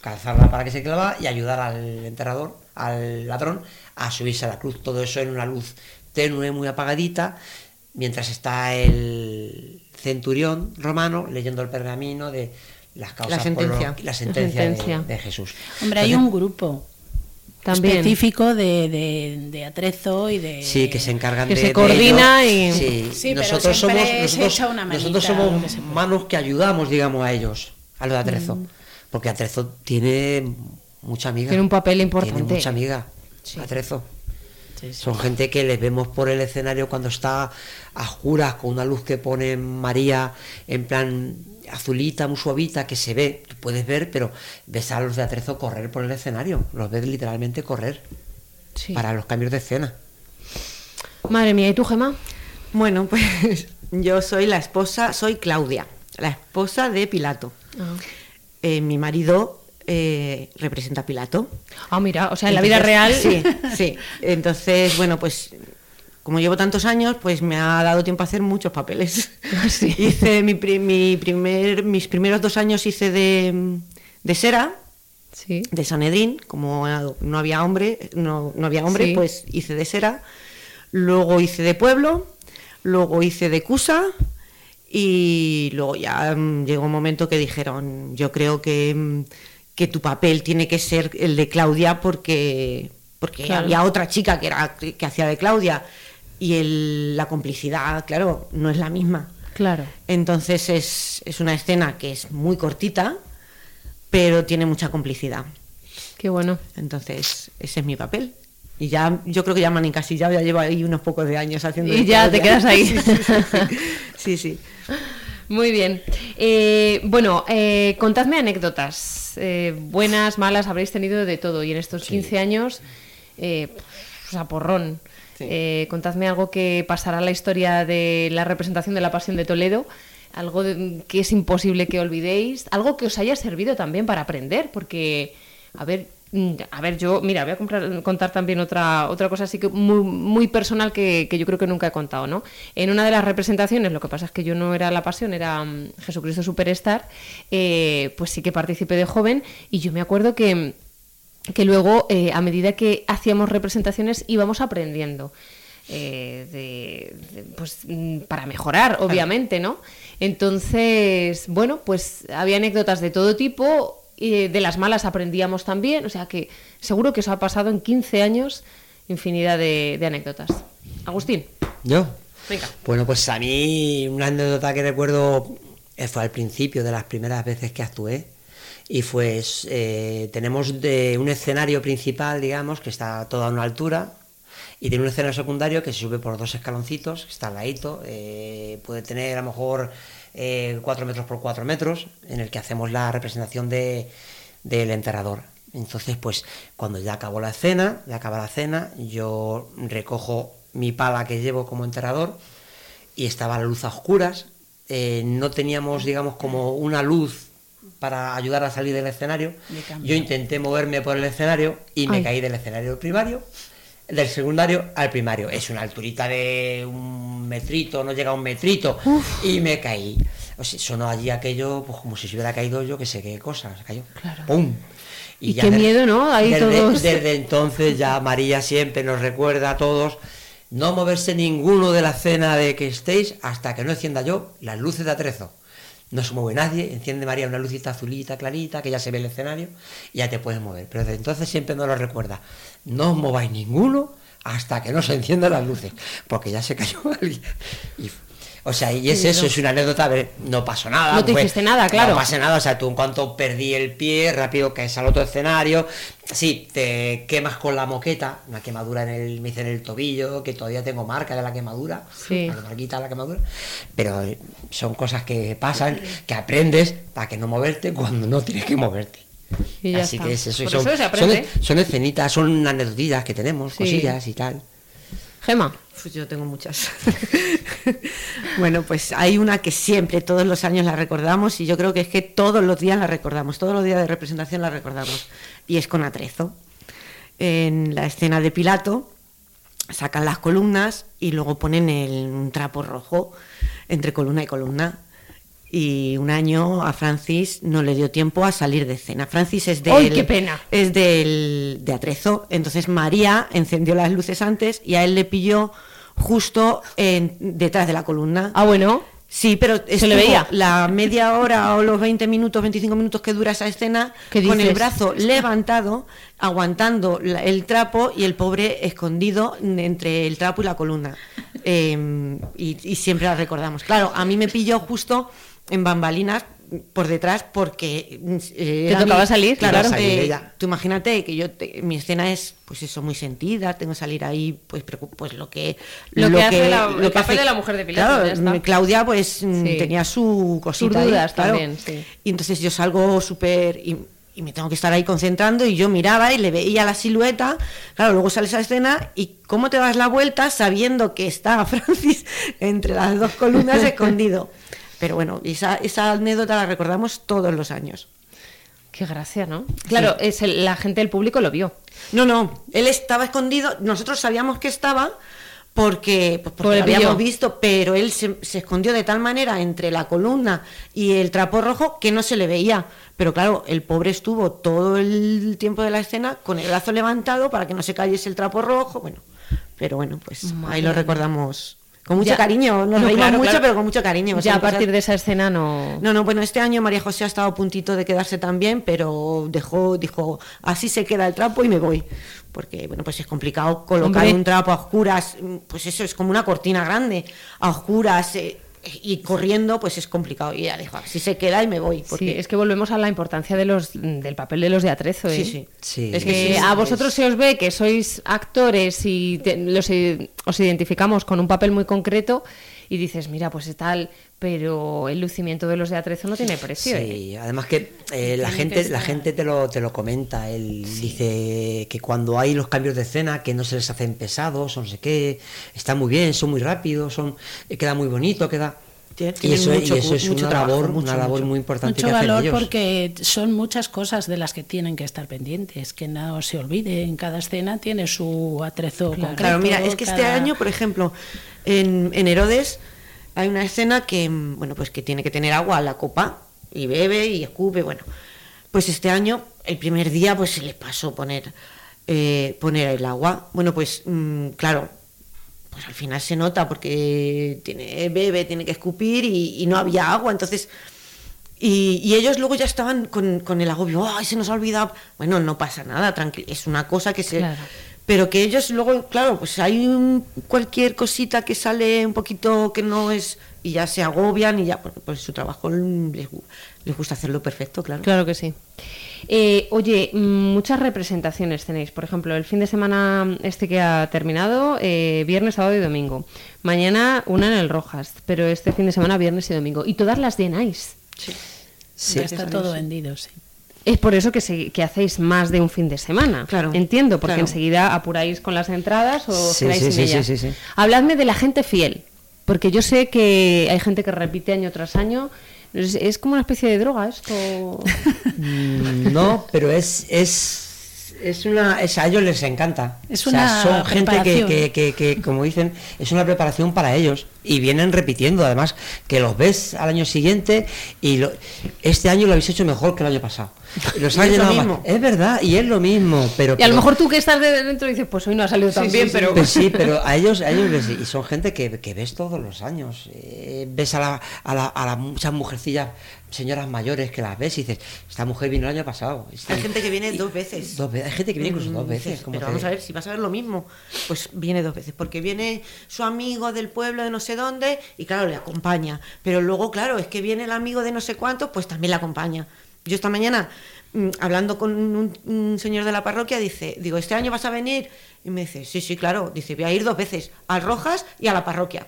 calzarla para que se clava y ayudar al enterrador, al ladrón, a subirse a la cruz. Todo eso en una luz tenue, muy apagadita, mientras está el centurión romano leyendo el pergamino de las causas por lo- sentencia. la sentencia, de- Jesús. Hombre, hay un grupo También. específico de, de, de atrezo y de... Sí, que se encargan Que de se de coordina ello. y- Sí, Sí, pero nosotros somos, nosotros, echa una manita, nosotros somos que manos que ayudamos, digamos, a ellos, a los de Atrezo. Mm. Porque Atrezo tiene mucha amiga. Tiene un papel importante. Tiene mucha amiga. Sí. Atrezo. Sí, sí. Son gente que les vemos por el escenario cuando está a juras con una luz que pone María en plan azulita, muy suavita, que se ve, tú puedes ver, pero ves a los de Atrezo correr por el escenario, los ves literalmente correr Sí. para los cambios de escena. Madre mía, ¿y tú, Gema? Bueno, pues yo soy la esposa, soy Claudia, la esposa de Pilato. Eh, mi marido eh, representa a Pilato. Ah, mira, o sea, en la vida real... Sí, sí. Entonces, bueno, pues como llevo tantos años, pues me ha dado tiempo a hacer muchos papeles. Sí. Hice mi, mi primer, mis primeros dos años hice de, de Sera, Sí. de Sanedrín, como no había hombre, no, no había hombre, Sí. pues hice de Sera, luego hice de Pueblo, luego hice de Cusa y luego ya mm, llegó un momento que dijeron, yo creo que, mm, que tu papel tiene que ser el de Claudia porque, porque Claro. había otra chica que, era, que hacía de Claudia y el- la complicidad, claro, no es la misma. Claro. Entonces es, es una escena que es muy cortita, pero tiene mucha complicidad. Qué bueno. Entonces, ese es mi papel. Y ya, yo creo que ya me han encasillado, ya llevo ahí unos pocos de años haciendo. Y ya te quedas ahí. Sí, sí, sí. Sí, sí. Muy bien. Eh, bueno, eh, contadme anécdotas. Eh, buenas, malas, habréis tenido de todo. Y en estos 15 años, eh, o sea, porrón. Sí. Eh, contadme algo que pasará en la historia de la representación de la Pasión de Toledo. Algo de- que es imposible que olvidéis. Algo que os haya servido también para aprender. Porque, a ver, a ver, yo, mira, voy a comprar- contar también otra, otra cosa así que muy, muy personal que, que yo creo que nunca he contado, ¿no? En una de las representaciones, lo que pasa es que yo no era la pasión, era mm, Jesucristo Superstar, eh, pues sí que participé de joven y yo me acuerdo que, que luego, eh, a medida que hacíamos representaciones, íbamos aprendiendo. eh, de- de, pues mm, para mejorar, obviamente, ¿no? Entonces, bueno, pues había anécdotas de todo tipo, y de las malas aprendíamos también, o sea que seguro que eso ha pasado en 15 años infinidad de, de anécdotas. Agustín, ¿Yo? venga. Bueno, pues a mí una anécdota que recuerdo eh, fue al principio de las primeras veces que actué. Y pues eh, tenemos de un escenario principal, digamos, que está a toda una altura, y tiene un escenario secundario que se sube por dos escaloncitos, que está al ladito, eh, puede tener a lo mejor 4 metros por 4 metros, en el que hacemos la representación de, del enterrador. Entonces, pues cuando ya acabó la escena, ya acaba la cena, yo recojo mi pala que llevo como enterrador y estaba la luz a oscuras. eh, no teníamos, digamos, como una luz para ayudar a salir del escenario. Yo intenté moverme por el escenario y me Ay. caí del escenario primario, del secundario al primario. Es una alturita de un metrito, no llega a un metrito, y me caí. O sea, sonó allí aquello, pues como si se hubiera caído yo, que sé qué cosa, se cayó. Claro. ¡Pum! Y qué miedo, ¿no? Ahí desde, todos. desde entonces ya María siempre nos recuerda a todos no moverse ninguno de la cena de que estéis hasta que no encienda yo las luces de atrezo. No se mueve nadie, enciende María una lucita azulita, clarita, que ya se ve el escenario, y ya te puedes mover. Pero desde entonces siempre nos lo recuerda. No os mováis ninguno hasta que no se enciendan las luces, porque ya se cayó alguien. Y- o sea, y es eso, es una anécdota, a ver, no pasó nada. No te hiciste nada, claro. No pasa nada, o sea, tú en cuanto perdí el pie, rápido caes al otro escenario, sí, te quemas con la moqueta, una quemadura en el, me hice en el tobillo, que todavía tengo marca de la quemadura, Sí. la marquita de la quemadura, pero son cosas que pasan, que aprendes para que no moverte cuando no tienes que moverte. Y ya Así está. que es eso, y son, eso se son, aprende. son escenitas, son que tenemos, Sí. cosillas y tal. Gema. Pues yo tengo muchas. bueno, pues hay una que siempre, todos los años la recordamos y yo creo que es que todos los días la recordamos, todos los días de representación la recordamos. Y es con Atrezo. En la escena de Pilato sacan las columnas y luego ponen el- un trapo rojo entre columna y columna. Y un año a Francis no le dio tiempo a salir de escena. Francis es de ¡Ay, qué pena! es del, de Atrezo. Entonces María encendió las luces antes y a él le pilló justo en- detrás de la columna. Ah, bueno. Sí, pero le estuvo veía. la media hora o los 20 minutos, 25 minutos que dura esa escena, ¿Qué con el brazo levantado, aguantando la- el trapo y el pobre escondido entre el trapo y la columna. Eh, y, y siempre la recordamos. Claro, a mí me pilló justo en bambalinas por detrás porque eh, Te tocaba salir, claro, claro. eh, Salir ella. tú imagínate que yo te- mi escena es pues eso muy sentida tengo que salir ahí pues pues lo que Lo que hace la- el papel de la mujer de claro, ya está. Claudia pues mm, Sí. tenía su cosita dudas también, sí. y entonces yo salgo súper y, y me tengo que estar ahí concentrando y yo miraba y le veía la silueta claro luego sales a la escena y cómo te das la vuelta sabiendo que está Francis entre las dos columnas escondido pero bueno esa, esa anécdota la recordamos todos los años Qué gracia, ¿no? Claro, es el- la gente del público lo vio. No, no, él estaba escondido, nosotros sabíamos que estaba porque, pues, porque Por el lo habíamos visto, pero él se, se escondió de tal manera entre la columna y el trapo rojo que no se le veía. Pero claro, el pobre estuvo todo el tiempo de la escena con el brazo levantado para que no se cayese el trapo rojo. Bueno, pero bueno, pues Madre ahí lo recordamos con mucho Ya. cariño. Nos No, reímos claro, mucho, claro. pero con mucho cariño. Ya Son a partir cosas- de esa escena no... no, no, bueno, este año María José ha estado a puntito de quedarse también, pero dejó, dijo, así se queda el trapo y me voy. Porque, bueno, pues es complicado colocar Hombre. un trapo a oscuras, pues eso es como una cortina grande, a oscuras eh, y corriendo, pues es complicado. Y ella dijo, así se queda y me voy. Porque... Sí, es que volvemos a la importancia de los, del papel de los de atrezo. ¿eh? Sí, sí. Sí. Es Que sí, a vosotros se os ve que sois actores y te- los, os identificamos con un papel muy concreto y dices, mira, pues es tal, pero el lucimiento de los de atrezo no tiene precio. ¿eh? Sí, además que eh, la gente, que la gente te lo, te lo comenta. Él dice que cuando hay los cambios de escena, que no se les hacen pesados, o no sé qué, está muy bien, son muy rápidos, son, eh, queda muy bonito, queda. Tiene- Y tienen eso, mucho y eso es mucho una trabajo, labor, mucho, una labor mucho. muy importante Mucho que hacen valor ellos. porque son muchas cosas de las que tienen que estar pendientes, que no se olvide. En cada escena tiene su atrezo concreto. Claro, mira, es que este cada- año, por ejemplo, en, en Herodes hay una escena que, bueno, pues que tiene que tener agua a la copa y bebe y escupe, bueno. Pues este año, el primer día, pues se le pasó poner, eh, poner el agua. Bueno, pues mm, claro, pues al final se nota porque tiene, bebe, tiene que escupir y, y no había agua, entonces... Y, y ellos luego ya estaban con, con el agobio, ¡ay, se nos ha olvidado! Bueno, no pasa nada, tranquilo, es una cosa que se... Claro. Pero que ellos luego, claro, pues hay un- cualquier cosita que sale un poquito que no es... Y ya se agobian y ya, porque pues su trabajo les, les gusta hacerlo perfecto, claro. Claro que sí. Eh, oye, mm, muchas representaciones tenéis. Por ejemplo, el fin de semana este que ha terminado, eh, viernes, sábado y domingo. Mañana una en el Rojas, pero este fin de semana viernes y domingo. Y todas las llenáis. Sí. Ya está todo vendido, sí. Es por eso que, se- que hacéis más de un fin de semana. Claro, Entiendo, porque claro. enseguida apuráis con las entradas o Sí, quedáis sí, sin sí, ellas. sí, sí, sí. Habladme de la gente fiel, porque yo sé que hay gente que repite año tras año. Es, es como una especie de droga esto. Mm, No, pero es, es, es una, es, a ellos les encanta. Es O sea, una son gente que, que, que, que, como dicen, es una preparación para ellos y vienen repitiendo, además que los ves al año siguiente y lo- este año lo habéis hecho mejor que el año pasado. Los Y has es lo llenado más. mismo. Es verdad, y es lo mismo, pero Y a lo mejor tú que estás de dentro dices, pues hoy no ha salido tan bien, pero... Pues sí, pero a ellos, a ellos les- y son gente que, que ves todos los años. eh, ves a, la, a, la- a las muchas mujercillas, señoras mayores que las ves y dices, esta mujer vino el año pasado. Hay gente que viene dos veces. Dos veces. Hay gente que viene incluso dos Mm, veces. Pero te- vamos a ver, si vas a ver lo mismo, pues viene dos veces, porque viene su amigo del pueblo de no sé dónde y claro, le acompaña. Pero luego, claro, es que viene el amigo de no sé cuánto, pues también le acompaña. Yo esta mañana, mm, hablando con un, un señor de la parroquia, dice, digo, ¿este año vas a venir? Y me dice, sí, sí, claro. Dice, voy a ir dos veces, al Rojas y a la parroquia.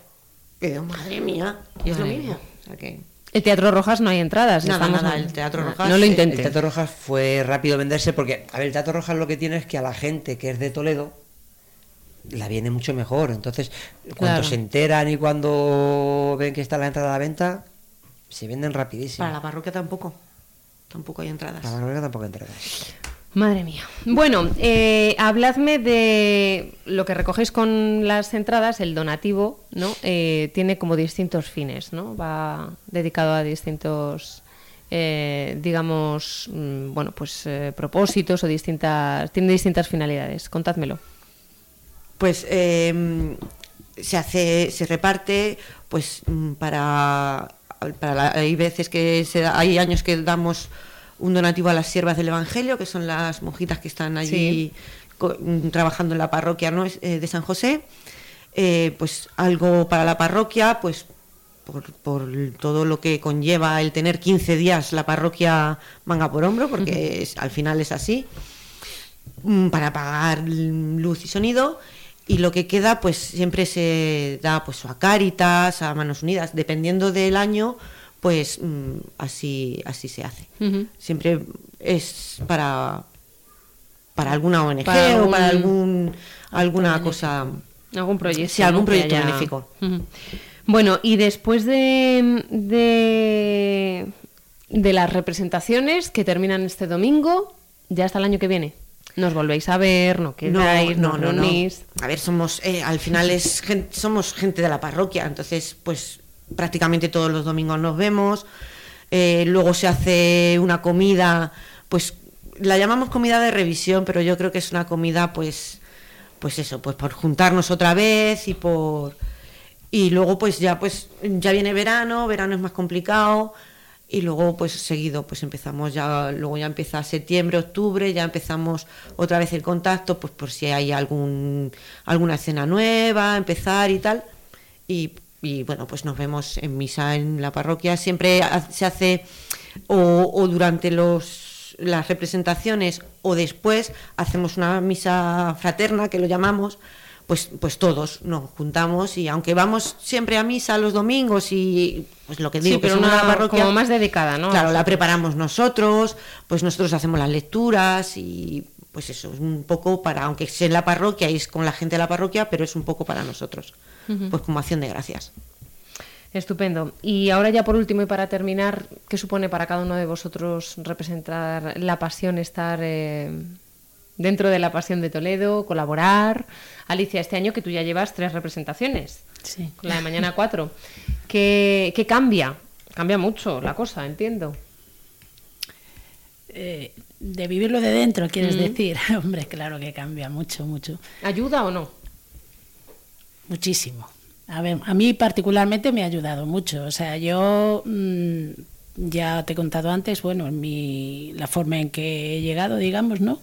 Y digo, madre mía, y es lo Madre mismo. mía. O sea que... El Teatro Rojas no hay entradas. Nada, estamos nada, en- el Teatro Rojas, No lo intentes. El Teatro Rojas fue rápido venderse porque, a ver, el Teatro Rojas lo que tiene es que a la gente que es de Toledo la viene mucho mejor. Entonces, cuando Claro. se enteran y cuando ven que está la entrada a la venta, se venden rapidísimo. Para la parroquia tampoco. Tampoco hay entradas. Para la Gloria tampoco hay entradas. Madre mía. Bueno, eh, habladme de lo que recogéis con las entradas, el donativo, ¿no? Eh, tiene como distintos fines, ¿no? Va dedicado a distintos, eh, digamos, mm, bueno, pues eh, propósitos o distintas, tiene distintas finalidades. Contádmelo. pues eh, se hace se reparte pues mm, para, para la- hay veces que se da- hay años que damos un donativo a las siervas del evangelio que son las monjitas que están allí co- mm, trabajando en la parroquia eh, de San José. Eh, pues algo para la parroquia pues por, por todo lo que conlleva el tener 15 días la parroquia manga por hombro porque es- al final es así mm, para pagar luz y sonido y lo que queda pues siempre se da pues a Cáritas, a Manos Unidas, dependiendo del año pues mm, así así se hace. Siempre es para para alguna ONG Para o para algún alguna cosa Algún proyecto. Sí, algún proyecto benéfico. Bueno, y después de, de, de las representaciones que terminan este domingo, ya hasta el año que viene. Nos volvéis a ver, no quedáis, no, no, reunís. A ver, somos, eh, al final es somos gente de la parroquia, entonces pues prácticamente todos los domingos nos vemos. Eh, luego se hace una comida, pues la llamamos comida de revisión, pero yo creo que es una comida pues pues eso, pues por juntarnos otra vez y por y luego pues ya pues ya viene verano, verano es más complicado y luego pues seguido pues empezamos ya luego ya empieza septiembre, octubre, ya empezamos otra vez el contacto pues por si hay algún alguna escena nueva, empezar y tal. Y, bueno, pues nos vemos en misa en la parroquia, siempre se hace o, o durante los las representaciones o después hacemos una misa fraterna, que lo llamamos, pues, pues todos nos juntamos y aunque vamos siempre a misa los domingos y pues lo que digo, pero una, parroquia como más dedicada, ¿no? Claro, la preparamos nosotros, pues nosotros hacemos las lecturas y pues eso, es un poco para, aunque sea en la parroquia y es con la gente de la parroquia, pero es un poco para nosotros, pues como acción de gracias. Estupendo. Y ahora ya por último y para terminar, ¿qué supone para cada uno de vosotros representar la pasión, estar eh, dentro de la pasión de Toledo, colaborar? Alicia, este año que tú ya llevas tres representaciones, sí. con la de mañana cuatro. ¿Qué, cambia? Cambia mucho la cosa, entiendo. Eh, de vivirlo de dentro, quieres decir. Hombre, claro que cambia mucho, mucho. ¿Ayuda o no? Muchísimo. A ver, a mí particularmente me ha ayudado mucho. O sea, yo mm, ya te he contado antes, bueno, mi, la forma en que he llegado, digamos, ¿no?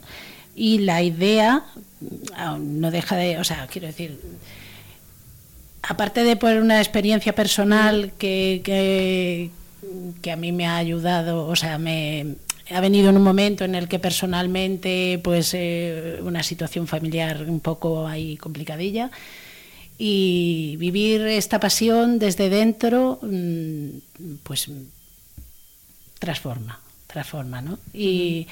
Y la idea mm, no deja de, o sea, quiero decir, aparte de por una experiencia personal que, que, que a mí me ha ayudado, o sea, me ha venido en un momento en el que personalmente, pues, eh, una situación familiar un poco ahí complicadilla y vivir esta pasión desde dentro, mm, pues transforma, transforma, ¿no? Y,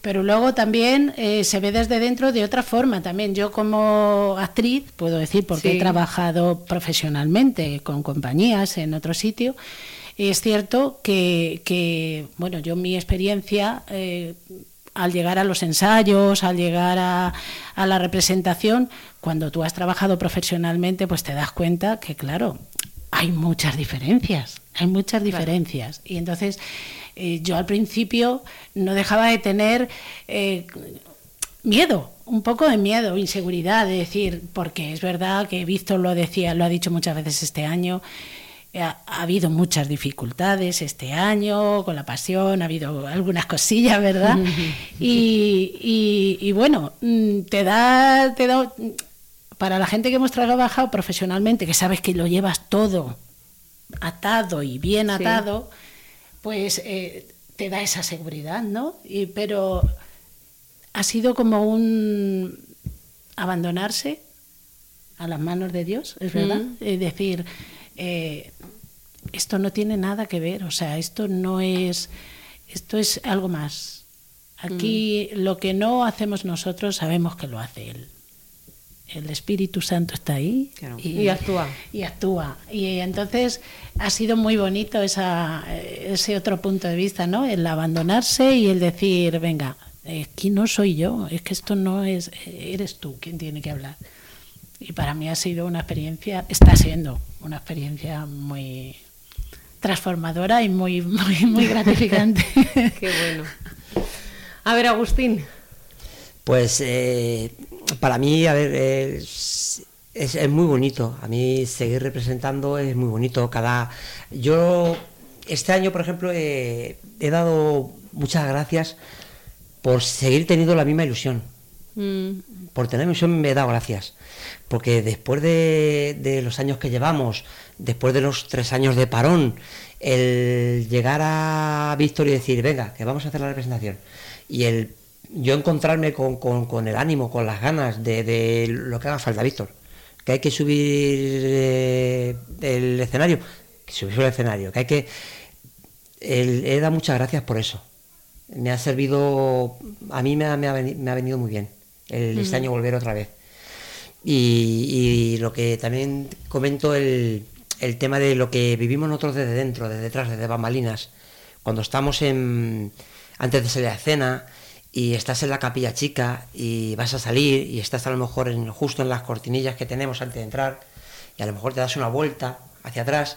pero luego también eh, se ve desde dentro de otra forma también. Yo como actriz, puedo decir, porque he trabajado profesionalmente con compañías en otro sitio, es cierto que, que bueno, yo mi experiencia... Eh, al llegar a los ensayos, al llegar a, la representación, cuando tú has trabajado profesionalmente, pues te das cuenta que, claro, hay muchas diferencias, hay muchas diferencias. Y entonces eh, yo al principio no dejaba de tener eh, miedo, un poco de miedo, inseguridad, de decir, porque es verdad que Víctor lo decía, lo ha dicho muchas veces este año, ha, habido muchas dificultades este año con la pasión, ha habido algunas cosillas, ¿verdad? y, bueno, mm, te da, te da, para la gente que hemos trabajado profesionalmente, que sabes que lo llevas todo atado y bien atado, pues eh, te da esa seguridad, ¿no? Y, pero ha sido como un abandonarse a las manos de Dios, es verdad, es decir, eh, esto no tiene nada que ver, o sea, esto no es, esto es algo más. Aquí mm. lo que no hacemos nosotros sabemos que lo hace Él. El Espíritu Santo está ahí y, actúa. Y actúa. Y entonces ha sido muy bonito esa, ese otro punto de vista, ¿no? El abandonarse y el decir, venga, aquí no soy yo, es que esto no es, eres tú quien tiene que hablar. Y para mí ha sido una experiencia, está siendo una experiencia muy, transformadora y muy, muy, muy gratificante. Qué bueno. A ver, Agustín. Pues eh, para mí, a ver, es, es, muy bonito. A mí seguir representando es muy bonito. Cada, yo este año, por ejemplo, he dado muchas gracias por seguir teniendo la misma ilusión. Mm. Por tener ilusión me he dado gracias. Porque después de, de los años que llevamos, después de los tres años de parón, el llegar a Víctor y decir, venga, que vamos a hacer la representación, y el yo encontrarme con, el ánimo, con las ganas de, lo que haga falta, Víctor, que hay que subir eh, el escenario, que subir el escenario, que hay que... he dado muchas gracias por eso. Me ha servido, a mí me ha, venido, muy bien el, este año volver otra vez. y lo que también comento, el, el tema de lo que vivimos nosotros desde dentro, desde detrás, desde bambalinas, cuando estamos en, antes de salir a cena y estás en la capilla chica y vas a salir y estás a lo mejor en, justo en las cortinillas que tenemos antes de entrar y a lo mejor te das una vuelta hacia atrás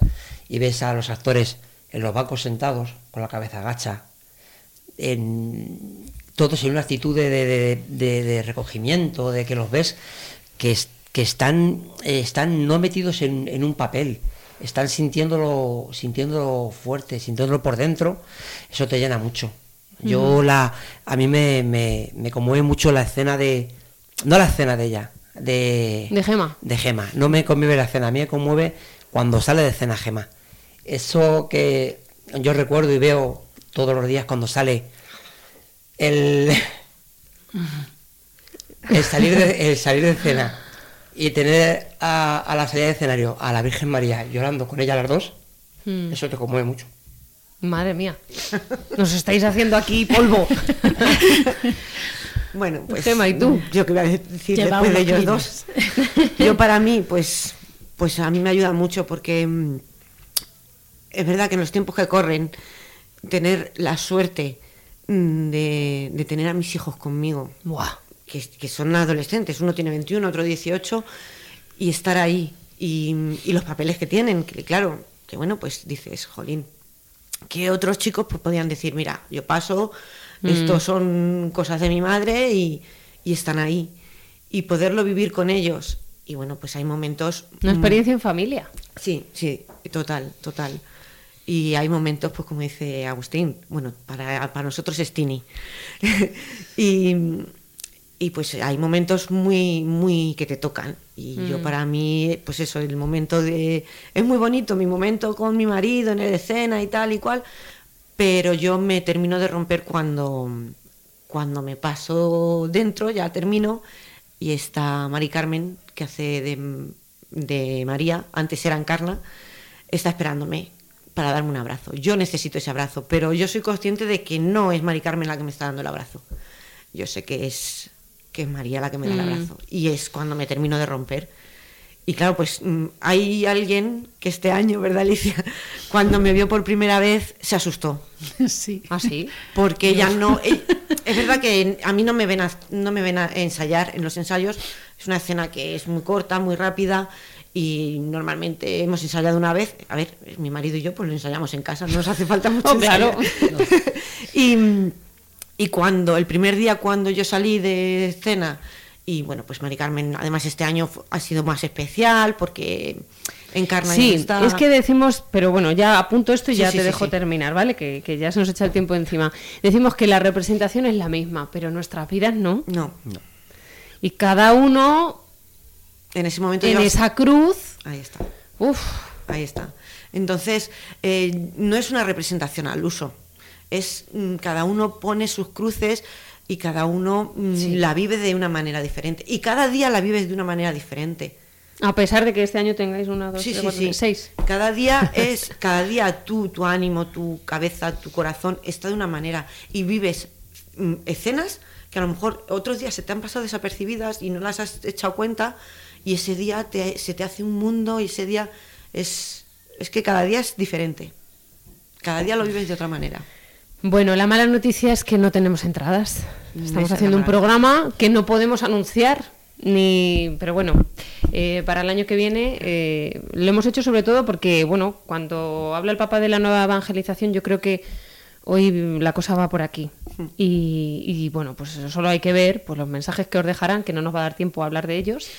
y ves a los actores en los bancos sentados con la cabeza agacha, en, todos en una actitud de, recogimiento, de que los ves que, que están, eh, están no metidos en, un papel, están sintiéndolo, sintiéndolo fuerte, sintiéndolo por dentro, eso te llena mucho. Yo la, a mí me, me, conmueve mucho la escena de, no la escena de ella, de, de Gema. De Gema. No me conmueve la escena, a mí me conmueve cuando sale de escena Gema. Eso que yo recuerdo y veo todos los días cuando sale el, el, salir, de, el salir de escena y tener a, la salida de escenario a la Virgen María llorando con ella las dos, hmm. eso te conmueve mucho. Madre mía, nos estáis haciendo aquí polvo. bueno, pues Gema, ¿y tú? Yo que voy a decir después de ellos dos. Yo para mí, pues, pues a mí me ayuda mucho porque mm, es verdad que en los tiempos que corren, tener la suerte mm, de, tener a mis hijos conmigo, Que, son adolescentes, uno tiene 21, otro 18, y estar ahí, y, los papeles que tienen, que claro, que bueno, pues dices, jolín, que otros chicos pues podían decir, mira, yo paso, mm. esto son cosas de mi madre y, están ahí. Y poderlo vivir con ellos. Y bueno, pues hay momentos... Una experiencia en familia. Sí, sí, total, total. Y hay momentos, pues como dice Agustín, bueno, para, para nosotros es Tini. y, y pues hay momentos muy, muy que te tocan. Y yo mm. para mí, pues eso, el momento de... Es muy bonito mi momento con mi marido en la escena y tal y cual, pero yo me termino de romper cuando, cuando me paso dentro, ya termino, y está Mari Carmen, que hace de, de María, antes era Encarna, está esperándome para darme un abrazo. Yo necesito ese abrazo, pero yo soy consciente de que no es Mari Carmen la que me está dando el abrazo. Yo sé que es que es María la que me da el mm. abrazo. Y es cuando me termino de romper. Y claro, pues mm, hay alguien que este año, ¿verdad, Alicia? Cuando me vio por primera vez, se asustó. Sí. ¿Ah, sí? Porque ya no... Eh, es verdad que a mí no me, ven a, no me ven a ensayar en los ensayos. Es una escena que es muy corta, muy rápida y normalmente hemos ensayado una vez. A ver, mi marido y yo pues lo ensayamos en casa, no nos hace falta mucho. Oh, claro. y y cuando, el primer día cuando yo salí de escena, y bueno, pues Mari Carmen, además este año ha sido más especial porque encarna sí, es que decimos, pero bueno, ya apunto esto y ya te dejo terminar, ¿vale? Que, que, ya se nos echa el tiempo encima. Decimos que la representación es la misma, pero nuestras vidas no. No. no. Y cada uno... En ese momento... En esa cruz... Ahí está. Uf. Ahí está. Entonces, eh, no es una representación al uso es mm, cada uno pone sus cruces y cada uno mm, la vive de una manera diferente. Y cada día la vives de una manera diferente. A pesar de que este año tengáis una, dos, tres, cuatro, seis. Cada día es, cada día tú, tu ánimo, tu cabeza, tu corazón está de una manera y vives mm, escenas que a lo mejor otros días se te han pasado desapercibidas y no las has echado cuenta y ese día se te hace un mundo y ese día es, es que cada día es diferente. Cada día lo vives de otra manera. Bueno, la mala noticia es que no tenemos entradas. Estamos haciendo un programa que no podemos anunciar, ni, pero bueno, eh, para el año que viene eh, lo hemos hecho sobre todo porque, bueno, cuando habla el Papa de la nueva evangelización, yo creo que hoy la cosa va por aquí. Hmm. Y, y bueno, pues solo hay que ver pues los mensajes que os dejarán, que no nos va a dar tiempo a hablar de ellos.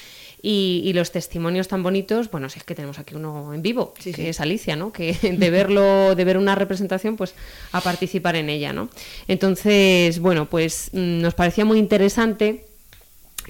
Y, los testimonios tan bonitos, bueno, si es que tenemos aquí uno en vivo, que es Alicia, ¿no? Que de verlo, de ver una representación, pues a participar en ella, ¿no? Entonces, bueno, pues mm, nos parecía muy interesante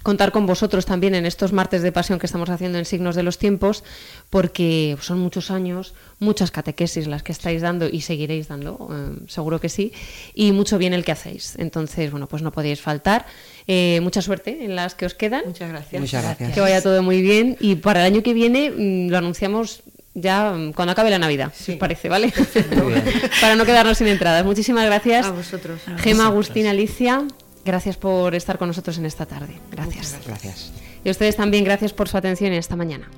contar con vosotros también en estos martes de pasión que estamos haciendo en Signos de los Tiempos, porque son muchos años, muchas catequesis las que estáis dando y seguiréis dando, eh, seguro que sí, y mucho bien el que hacéis. Entonces, bueno, pues no podéis faltar. Eh, mucha suerte en las que os quedan. Muchas gracias. Muchas gracias. Que vaya todo muy bien y para el año que viene mm, lo anunciamos ya mm, cuando acabe la Navidad, si os parece, ¿vale? para no quedarnos sin entradas. Muchísimas gracias. A vosotros. Gema, Agustín, Alicia. Gracias por estar con nosotros en esta tarde. Gracias. Gracias. Y a ustedes también gracias por su atención esta mañana.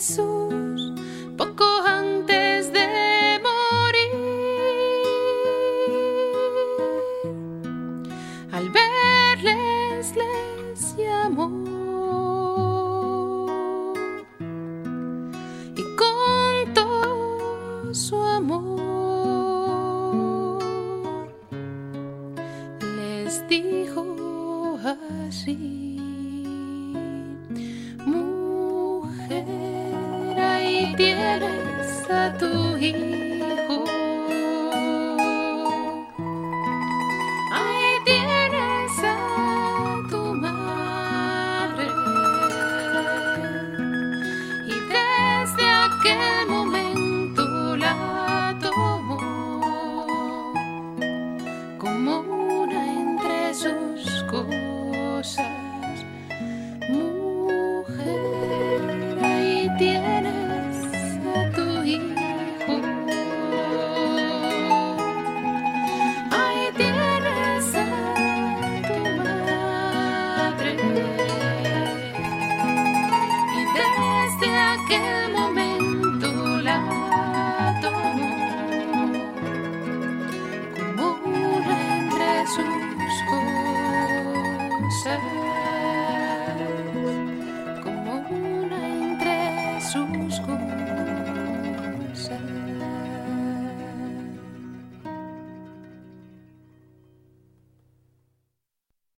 Jesús